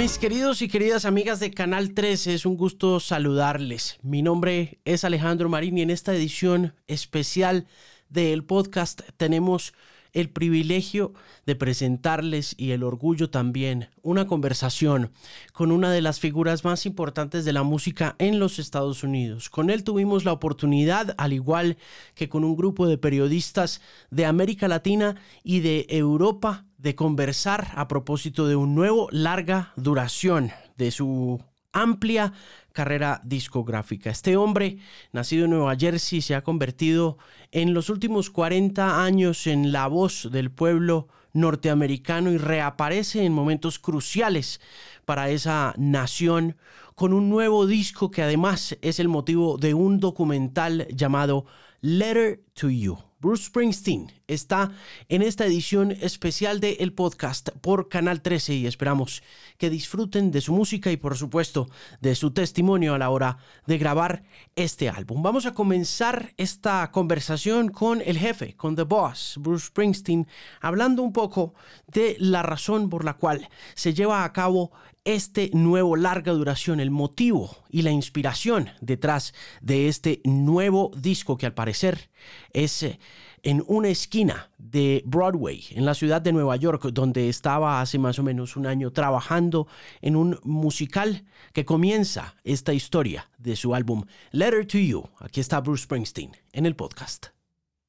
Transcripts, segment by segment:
Mis queridos y queridas amigas de Canal 13, es un gusto saludarles. Mi nombre es Alejandro Marín y en esta edición especial del podcast tenemos el privilegio de presentarles y el orgullo también una conversación con una de las figuras más importantes de la música en los Estados Unidos. Con él tuvimos la oportunidad, al igual que con un grupo de periodistas de América Latina y de Europa, de conversar a propósito de un nuevo larga duración de su amplia carrera discográfica. Este hombre, nacido en Nueva Jersey, se ha convertido en los últimos 40 años en la voz del pueblo norteamericano y reaparece en momentos cruciales para esa nación con un nuevo disco que además es el motivo de un documental llamado Letter to You. Bruce Springsteen está en esta edición especial de El Podcast por Canal 13 y esperamos que disfruten de su música y por supuesto de su testimonio a la hora de grabar este álbum. Vamos a comenzar esta conversación con el jefe, con The Boss, Bruce Springsteen, hablando un poco de la razón por la cual se lleva a cabo este nuevo larga duración, el motivo y la inspiración detrás de este nuevo disco que al parecer es eh, en una esquina de Broadway, en la ciudad de Nueva York, donde estaba hace más o menos un año trabajando en un musical que comienza esta historia de su álbum Letter to You. Aquí está Bruce Springsteen en el podcast.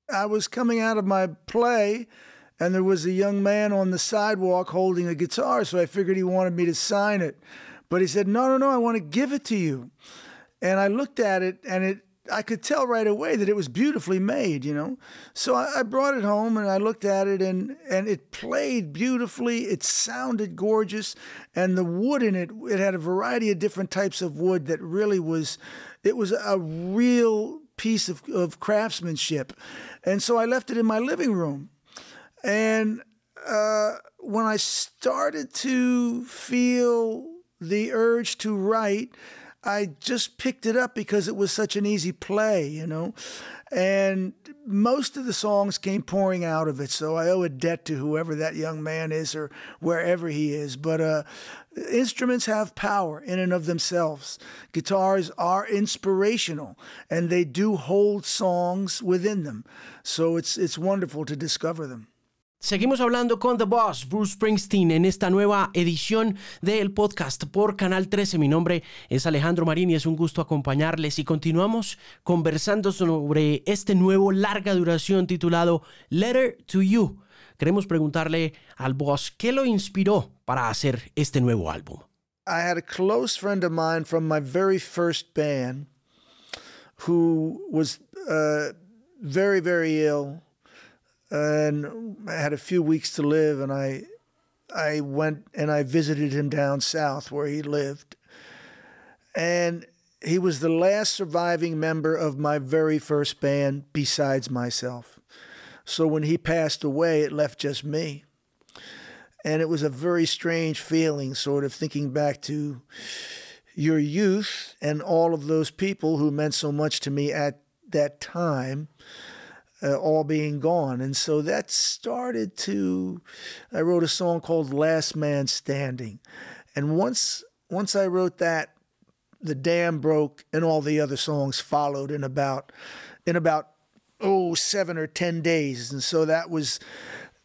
I was coming out of my play and there was a young man on the sidewalk holding a guitar, so I figured he wanted me to sign it. But he said, "No, no, no, I want to give it to you." And I looked at it and it I could tell right away that it was beautifully made, you know. So I, I, brought it home and I looked at it and and it played beautifully. It sounded gorgeous, and the wood in it it had a variety of different types of wood that really was it was a real piece of, of craftsmanship. And so I left it in my living room, and uh, when I started to feel the urge to write. I just picked it up because it was such an easy play, you know. And most of the songs came pouring out of it. So I owe a debt to whoever that young man is or wherever he is. But uh, instruments have power in and of themselves. Guitars are inspirational and they do hold songs within them. So it's, it's wonderful to discover them. Seguimos hablando con The Boss, Bruce Springsteen, en esta nueva edición del podcast por Canal 13. Mi nombre es Alejandro Marín y es un gusto acompañarles y continuamos conversando sobre este nuevo larga duración titulado Letter to You. Queremos preguntarle al Boss qué lo inspiró para hacer este nuevo álbum. I had a close friend of mine from my very first band who was uh, very, very ill. And I had a few weeks to live, and I I went and I visited him down south where he lived, and he was the last surviving member of my very first band besides myself. So when he passed away, it left just me. And it was a very strange feeling, sort of thinking back to your youth and all of those people who meant so much to me at that time uh, all being gone. And so that started to, I wrote a song called Last Man Standing. And once, once I wrote that, the dam broke and all the other songs followed in about, in about, oh, seven or 10 days. And so that was,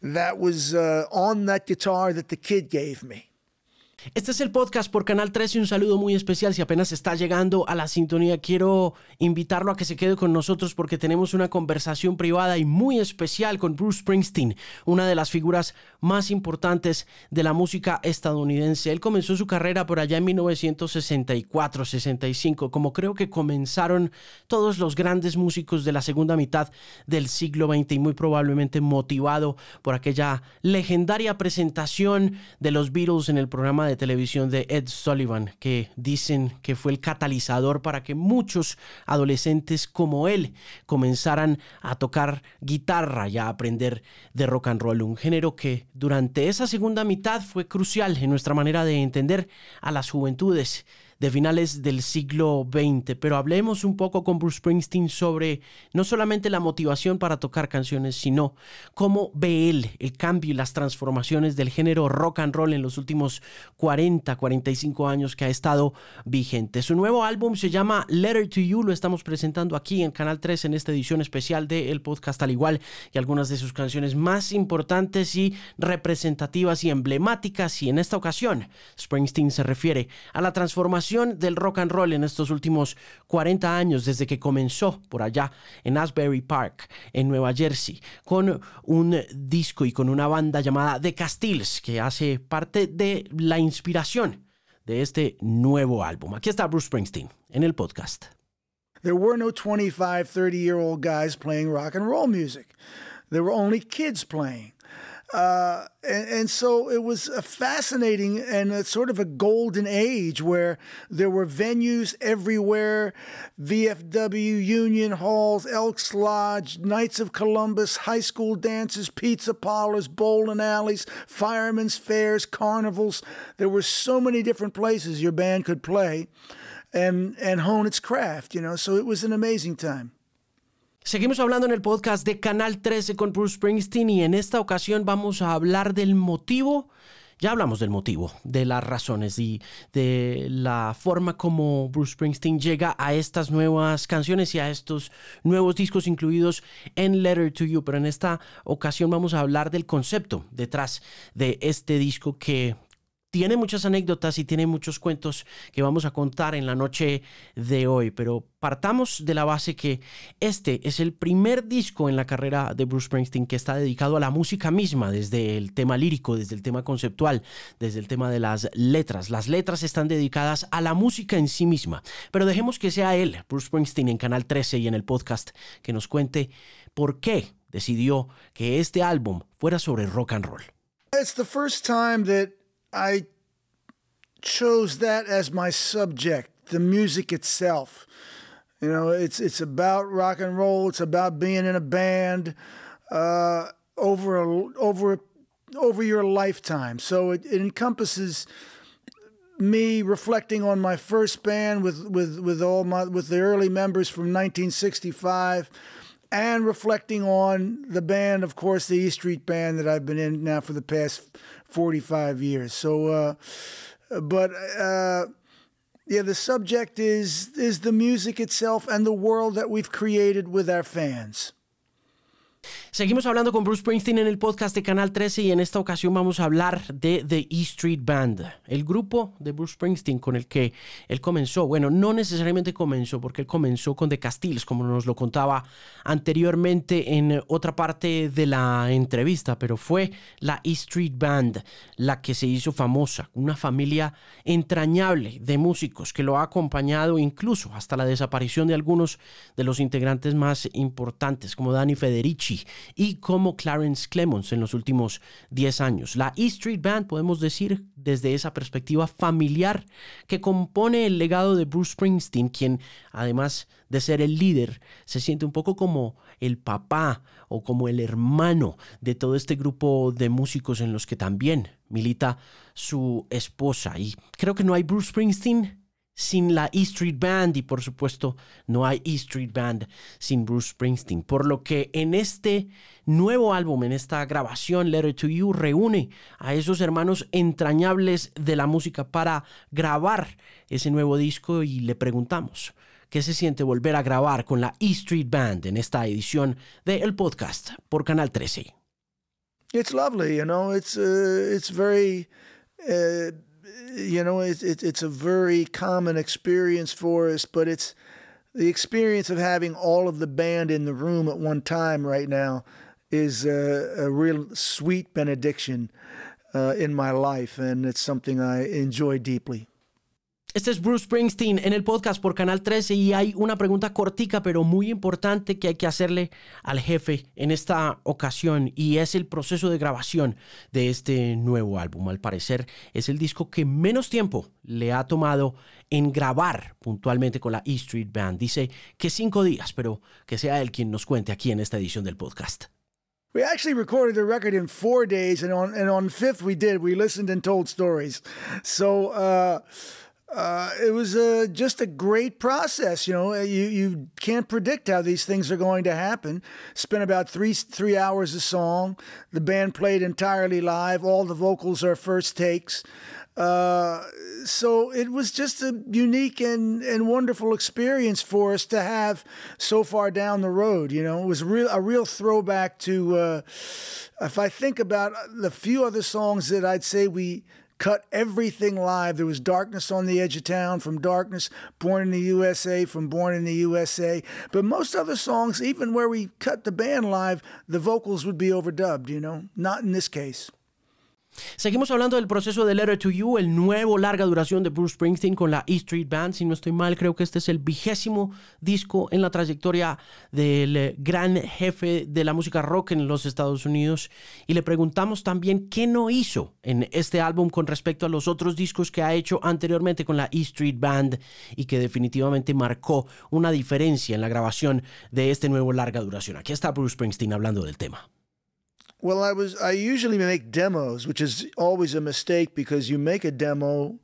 that was uh, on that guitar that the kid gave me. Este es el podcast por Canal 13 y un saludo muy especial si apenas está llegando a la sintonía. Quiero invitarlo a que se quede con nosotros porque tenemos una conversación privada y muy especial con Bruce Springsteen, una de las figuras más importantes de la música estadounidense. Él comenzó su carrera por allá en 1964-65, como creo que comenzaron todos los grandes músicos de la segunda mitad del siglo XX y muy probablemente motivado por aquella legendaria presentación de los Beatles en el programa de televisión de Ed Sullivan, que dicen que fue el catalizador para que muchos adolescentes como él comenzaran a tocar guitarra y a aprender de rock and roll, un género que durante esa segunda mitad fue crucial en nuestra manera de entender a las juventudes de finales del siglo XX, pero hablemos un poco con Bruce Springsteen sobre no solamente la motivación para tocar canciones, sino cómo ve él el cambio y las transformaciones del género rock and roll en los últimos 40, 45 años que ha estado vigente. Su nuevo álbum se llama Letter to You, lo estamos presentando aquí en Canal 3 en esta edición especial del podcast, al igual que algunas de sus canciones más importantes y representativas y emblemáticas. Y en esta ocasión, Springsteen se refiere a la transformación del rock and roll en estos últimos 40 años, desde que comenzó por allá en Asbury Park, en Nueva Jersey, con un disco y con una banda llamada The Castiles, que hace parte de la inspiración de este nuevo álbum. Aquí está Bruce Springsteen en el podcast. There were no 25, 30 year old guys playing rock and roll music. There were only kids playing. Uh, and, and, so it was a fascinating and a sort of a golden age where there were venues everywhere VFW, Union Halls, Elks Lodge, Knights of Columbus, high school dances, pizza parlors, bowling alleys, firemen's fairs, carnivals. There were so many different places your band could play and, and hone its craft, you know, so it was an amazing time. Seguimos hablando en el podcast de Canal 13 con Bruce Springsteen y en esta ocasión vamos a hablar del motivo. Ya hablamos del motivo, de las razones y de la forma como Bruce Springsteen llega a estas nuevas canciones y a estos nuevos discos incluidos en Letter to You. Pero en esta ocasión vamos a hablar del concepto detrás de este disco que tiene muchas anécdotas y tiene muchos cuentos que vamos a contar en la noche de hoy, pero partamos de la base que este es el primer disco en la carrera de Bruce Springsteen que está dedicado a la música misma, desde el tema lírico, desde el tema conceptual, desde el tema de las letras. Las letras están dedicadas a la música en sí misma, pero dejemos que sea él, Bruce Springsteen, en Canal 13 y en el podcast, que nos cuente por qué decidió que este álbum fuera sobre rock and roll. I chose that as my subject, the music itself. You know, it's it's about rock and roll. It's about being in a band uh, over a, over over your lifetime. So it, it encompasses me reflecting on my first band with with with all my with the early members from 1965 and reflecting on the band, of course, the E Street Band that I've been in now for the past 45 years. So, uh, but uh, yeah, the subject is is the music itself and the world that we've created with our fans. Seguimos hablando con Bruce Springsteen en el podcast de Canal 13 y en esta ocasión vamos a hablar de The E Street Band, el grupo de Bruce Springsteen con el que él comenzó. Bueno, no necesariamente comenzó porque él comenzó con The Castiles, como nos lo contaba anteriormente en otra parte de la entrevista, pero fue la E Street Band la que se hizo famosa, una familia entrañable de músicos que lo ha acompañado incluso hasta la desaparición de algunos de los integrantes más importantes, como Danny Federici y como Clarence Clemons en los últimos 10 años. La E Street Band, podemos decir, desde esa perspectiva familiar que compone el legado de Bruce Springsteen, quien además de ser el líder, se siente un poco como el papá o como el hermano de todo este grupo de músicos en los que también milita su esposa. Y creo que no hay Bruce Springsteen sin la E Street Band y por supuesto no hay E Street Band sin Bruce Springsteen. Por lo que en este nuevo álbum, en esta grabación Letter to You, reúne a esos hermanos entrañables de la música para grabar ese nuevo disco y le preguntamos qué se siente volver a grabar con la E Street Band en esta edición de El Podcast por Canal 13. It's lovely, you know, it's, uh, it's very... Uh, you know, it's it, it's a very common experience for us, but it's the experience of having all of the band in the room at one time right now is a, a real sweet benediction uh, in my life, and it's something I enjoy deeply. Este es Bruce Springsteen en el podcast por Canal 13 y hay una pregunta cortica pero muy importante que hay que hacerle al jefe en esta ocasión y es el proceso de grabación de este nuevo álbum. Al parecer es el disco que menos tiempo le ha tomado en grabar puntualmente con la E Street Band. Dice que cinco días, pero que sea él quien nos cuente aquí en esta edición del podcast. We actually recorded the record in four days, and on and on fifth we did. We listened and told stories. So uh, uh, it was uh, just a great process. You know, you you can't predict how these things are going to happen. Spent about three three hours a song. The band played entirely live. All the vocals are first takes. Uh, so it was just a unique and, and wonderful experience for us to have so far down the road. You know, it was real a real throwback to. Uh, if I think about the few other songs that I'd say we cut everything live. There was Darkness on the Edge of Town from Darkness, Born in the USA from Born in the USA. But most other songs, even where we cut the band live, the vocals would be overdubbed, you know? Not in this case. Seguimos hablando del proceso de Letter to You, el nuevo larga duración de Bruce Springsteen con la E Street Band. Si no estoy mal, creo que este es el vigésimo disco en la trayectoria del gran jefe de la música rock en los Estados Unidos. Y le preguntamos también qué no hizo en este álbum con respecto a los otros discos que ha hecho anteriormente con la E Street Band y que definitivamente marcó una diferencia en la grabación de este nuevo larga duración. Aquí está Bruce Springsteen hablando del tema. Well, I was I usually make demos, which is always a mistake because you make a demo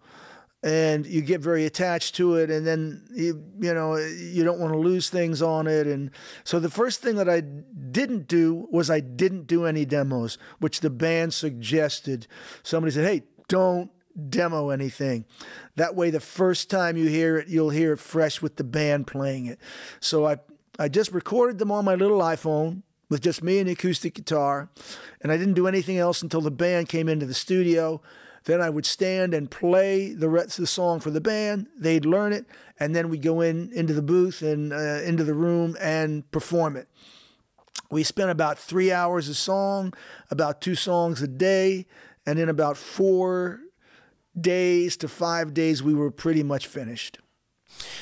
and you get very attached to it and then you you know you don't want to lose things on it and so the first thing that I didn't do was I didn't do any demos, which the band suggested. Somebody said, "Hey, don't demo anything. That way the first time you hear it, you'll hear it fresh with the band playing it." So I I just recorded them on my little iPhone with just me and the acoustic guitar. And I didn't do anything else until the band came into the studio. Then I would stand and play the rest of the song for the band. They'd learn it, and then we'd go in into the booth and uh, into the room and perform it. We spent about three hours a song, about two songs a day, and in about four days to five days, we were pretty much finished.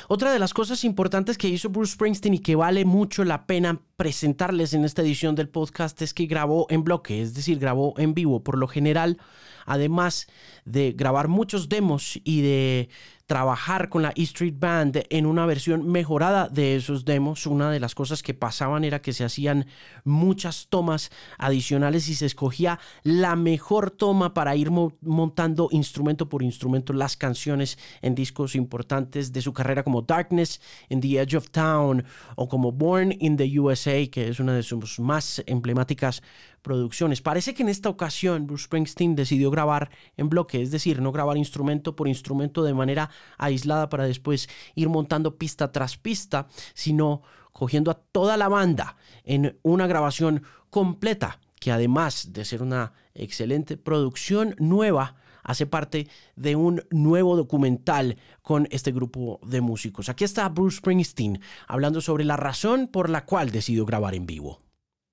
Otra de las cosas importantes que hizo Bruce Springsteen y que vale mucho la pena presentarles en esta edición del podcast es que grabó en bloque, es decir, grabó en vivo. Por lo general, además de grabar muchos demos y de trabajar con la E Street Band en una versión mejorada de esos demos. Una de las cosas que pasaban era que se hacían muchas tomas adicionales y se escogía la mejor toma para ir montando instrumento por instrumento las canciones en discos importantes de su carrera como Darkness, In the Edge of Town o como Born in the USA, que es una de sus más emblemáticas producciones. Parece que en esta ocasión Bruce Springsteen decidió grabar en bloque, es decir, no grabar instrumento por instrumento de manera aislada para después ir montando pista tras pista, sino cogiendo a toda la banda en una grabación completa, que además de ser una excelente producción nueva, hace parte de un nuevo documental con este grupo de músicos. Aquí está Bruce Springsteen hablando sobre la razón por la cual decidió grabar en vivo.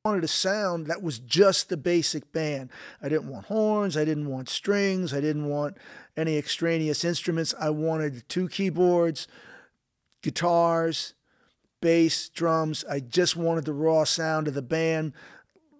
wanted a sound that was just the basic band. I didn't want horns, I didn't want strings, I didn't want any extraneous instruments. I wanted two keyboards, guitars, bass, drums. I just wanted the raw sound of the band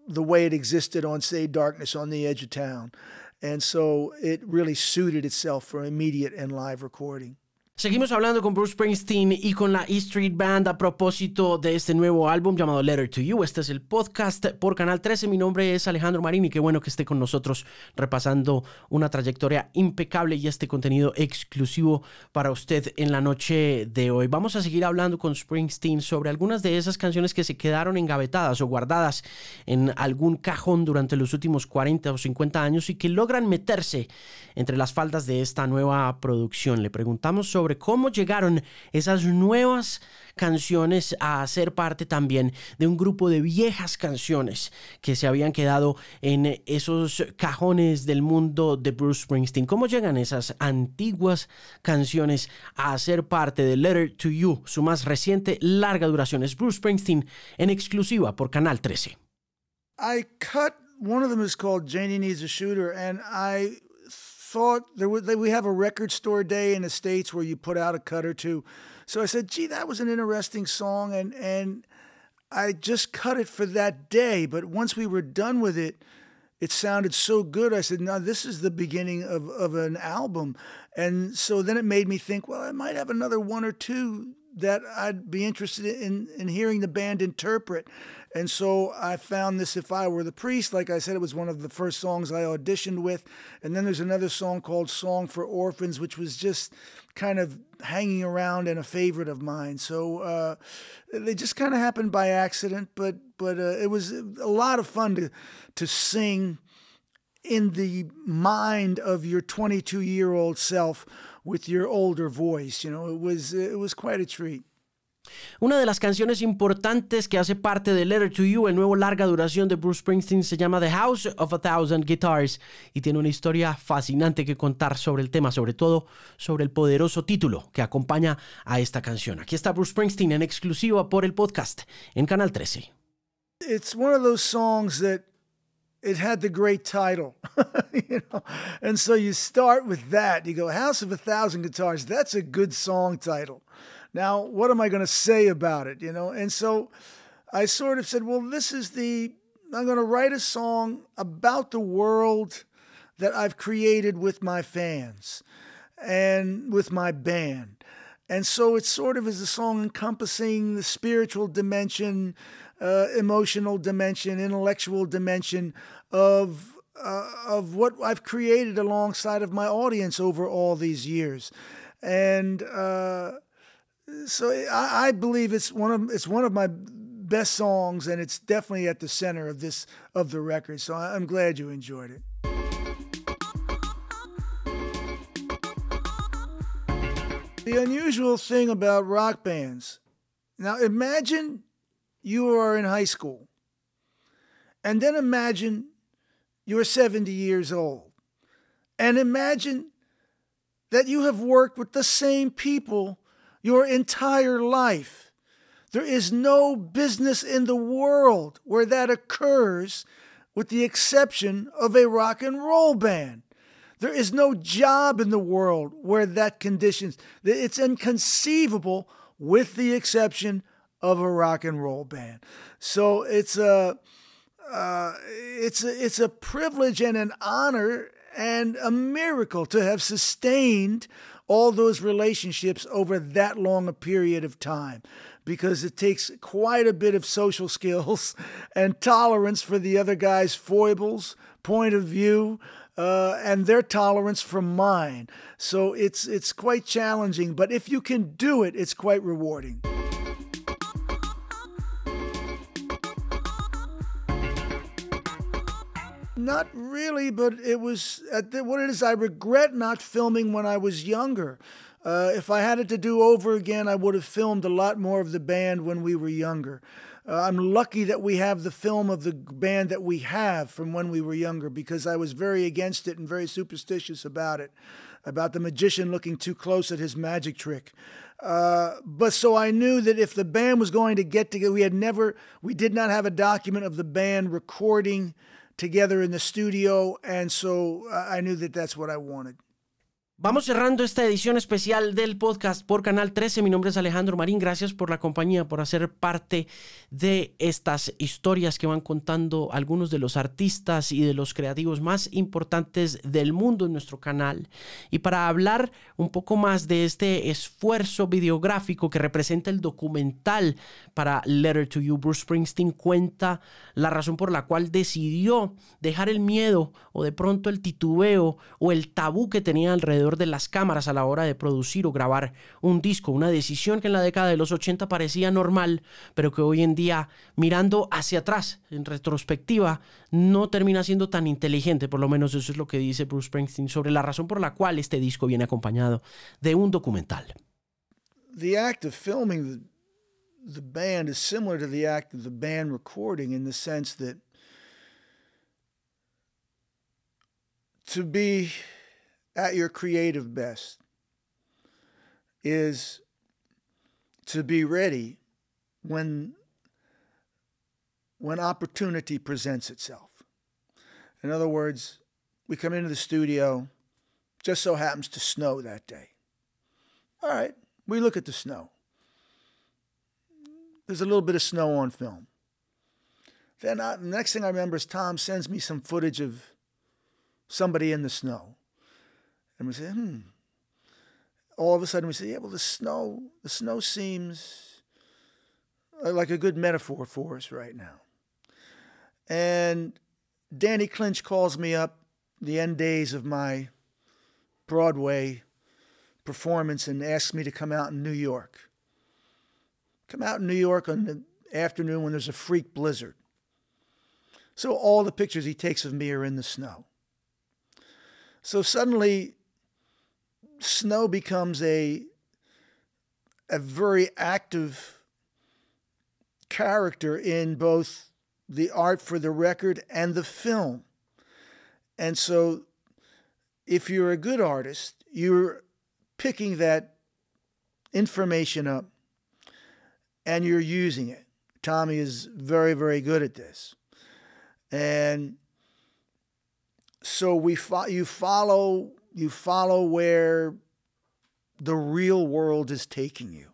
the way it existed on, say, Darkness on the Edge of Town. And so it really suited itself for immediate and live recording. Seguimos hablando con Bruce Springsteen y con la E Street Band a propósito de este nuevo álbum llamado Letter to You. Este es el podcast por Canal 13. Mi nombre es Alejandro Marín y qué bueno que esté con nosotros repasando una trayectoria impecable y este contenido exclusivo para usted en la noche de hoy. Vamos a seguir hablando con Springsteen sobre algunas de esas canciones que se quedaron engavetadas o guardadas en algún cajón durante los últimos 40 o 50 años y que logran meterse entre las faldas de esta nueva producción. Le preguntamos sobre cómo llegaron esas nuevas canciones a ser parte también de un grupo de viejas canciones que se habían quedado en esos cajones del mundo de Bruce Springsteen. ¿Cómo llegan esas antiguas canciones a ser parte de Letter to You, su más reciente larga duración? Es Bruce Springsteen en exclusiva por Canal 13. I cut one of them Janie Needs a Shooter and I thought there was, we have a record store day in the states where you put out a cut or two. So I said, "Gee, that was an interesting song," and and I just cut it for that day. But once we were done with it, it sounded so good. I said, "No, this is the beginning of of an album." And so then it made me think, well, I might have another one or two that I'd be interested in in hearing the band interpret. And so I found this If I Were the Priest. Like I said, it was one of the first songs I auditioned with. And then there's another song called Song for Orphans, which was just kind of hanging around and a favorite of mine. So uh, they just kind of happened by accident, but but uh, it was a lot of fun to to sing in the mind of your 22 year old self with your older voice. You know, it was it was quite a treat. Una de las canciones importantes que hace parte de Letter to You, el nuevo larga duración de Bruce Springsteen, se llama The House of a Thousand Guitars y tiene una historia fascinante que contar sobre el tema, sobre todo sobre el poderoso título que acompaña a esta canción. Aquí está Bruce Springsteen en exclusiva por el podcast en Canal 13. It's one of those songs that it had the great title, you know, and so you start with that. You go, House of a Thousand Guitars. That's a good song title. Now, what am I going to say about it? You know, and so I sort of said, well, this is the, I'm going to write a song about the world that I've created with my fans and with my band. And so it sort of is a song encompassing the spiritual dimension, uh, emotional dimension, intellectual dimension of uh, of what I've created alongside of my audience over all these years, and uh, so I, I, believe it's one of it's one of my best songs, and it's definitely at the center of this of the record. So I'm glad you enjoyed it. The unusual thing about rock bands. Now imagine you are in high school, and then imagine you're 70 years old, and imagine that you have worked with the same people your entire life. There is no business in the world where that occurs, with the exception of a rock and roll band. There is no job in the world where that conditions. It's inconceivable, with the exception of a rock and roll band. So it's a uh, it's a, it's a privilege and an honor and a miracle to have sustained all those relationships over that long a period of time because it takes quite a bit of social skills and tolerance for the other guy's foibles, point of view, uh, and their tolerance for mine. So it's it's quite challenging, but if you can do it, it's quite rewarding. Not really, but it was the, what it is. I regret not filming when I was younger. Uh, if I had it to do over again, I would have filmed a lot more of the band when we were younger. Uh, I'm lucky that we have the film of the band that we have from when we were younger because I was very against it and very superstitious about it, about the magician looking too close at his magic trick. Uh, but so I knew that if the band was going to get together, we had never, we did not have a document of the band recording together in the studio, and so uh, I knew that that's what I wanted. Vamos cerrando esta edición especial del podcast por Canal 13. Mi nombre es Alejandro Marín. Gracias por la compañía, por hacer parte de estas historias que van contando algunos de los artistas y de los creativos más importantes del mundo en nuestro canal. Y para hablar un poco más de este esfuerzo videográfico que representa el documental para Letter to You, Bruce Springsteen cuenta la razón por la cual decidió dejar el miedo o de pronto el titubeo o el tabú que tenía alrededor de las cámaras a la hora de producir o grabar un disco, una decisión que en la década de los 80 parecía normal, pero que hoy en día, mirando hacia atrás, en retrospectiva, no termina siendo tan inteligente, por lo menos eso es lo que dice Bruce Springsteen sobre la razón por la cual este disco viene acompañado de un documental. The act of filming the, band is similar to the act of the band recording in the sense that to be at your creative best is to be ready when when opportunity presents itself. In other words, we come into the studio, just so happens to snow that day. All right, we look at the snow. There's a little bit of snow on film. Then I, the next thing I remember is Tom sends me some footage of somebody in the snow. And we say, hmm. all of a sudden we say, yeah, well, the snow, the snow seems uh, like a good metaphor for us right now. And Danny Clinch calls me up the end days of my Broadway performance and asks me to come out in New York. Come out in New York on the afternoon when there's a freak blizzard. So all the pictures he takes of me are in the snow. So suddenly, snow becomes a, a very active character in both the art for the record and the film. And so, if you're a good artist, you're picking that information up and you're using it. Tommy is very, very good at this. And so we fo- you follow you follow where the real world is taking you.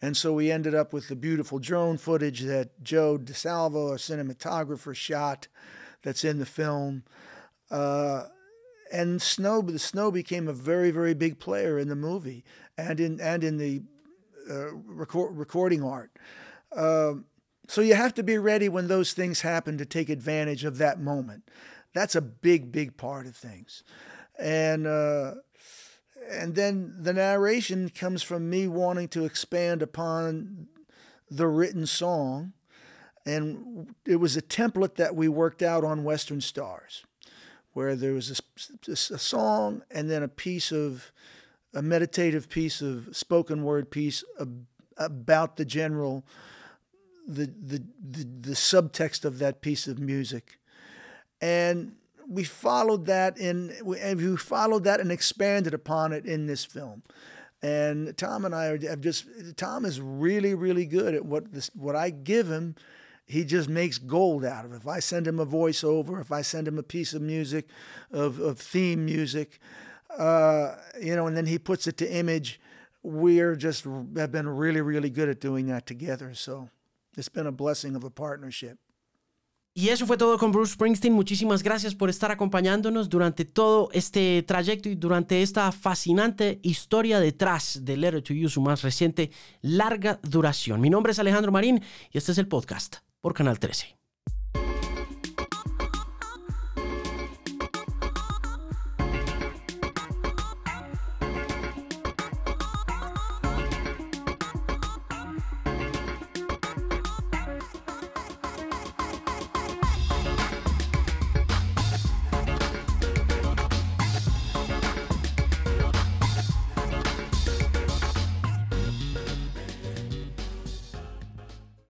And so we ended up with the beautiful drone footage that Joe DeSalvo, a cinematographer, shot that's in the film. Uh, and snow, the snow became a very, very big player in the movie and in and in the uh, record, recording art. Um, so you have to be ready when those things happen to take advantage of that moment. That's a big, big part of things. And uh, and then the narration comes from me wanting to expand upon the written song. And it was a template that we worked out on Western Stars, where there was a, a song and then a piece of a meditative piece of spoken word piece about the general the, the the the subtext of that piece of music and we followed that in and we followed that and expanded upon it in this film and Tom and I have just Tom is really really good at what this what I give him he just makes gold out of it. If I send him a voiceover, if I send him a piece of music, of, of theme music, uh, you know, and then he puts it to image, we're just have been really, really good at doing that together. So it's been a blessing of a partnership. Y eso fue todo con Bruce Springsteen. Muchísimas gracias por estar acompañándonos durante todo este trayecto y durante esta fascinante historia detrás de Letter to You, su más reciente larga duración. Mi nombre es Alejandro Marín y este es el podcast por Canal 13.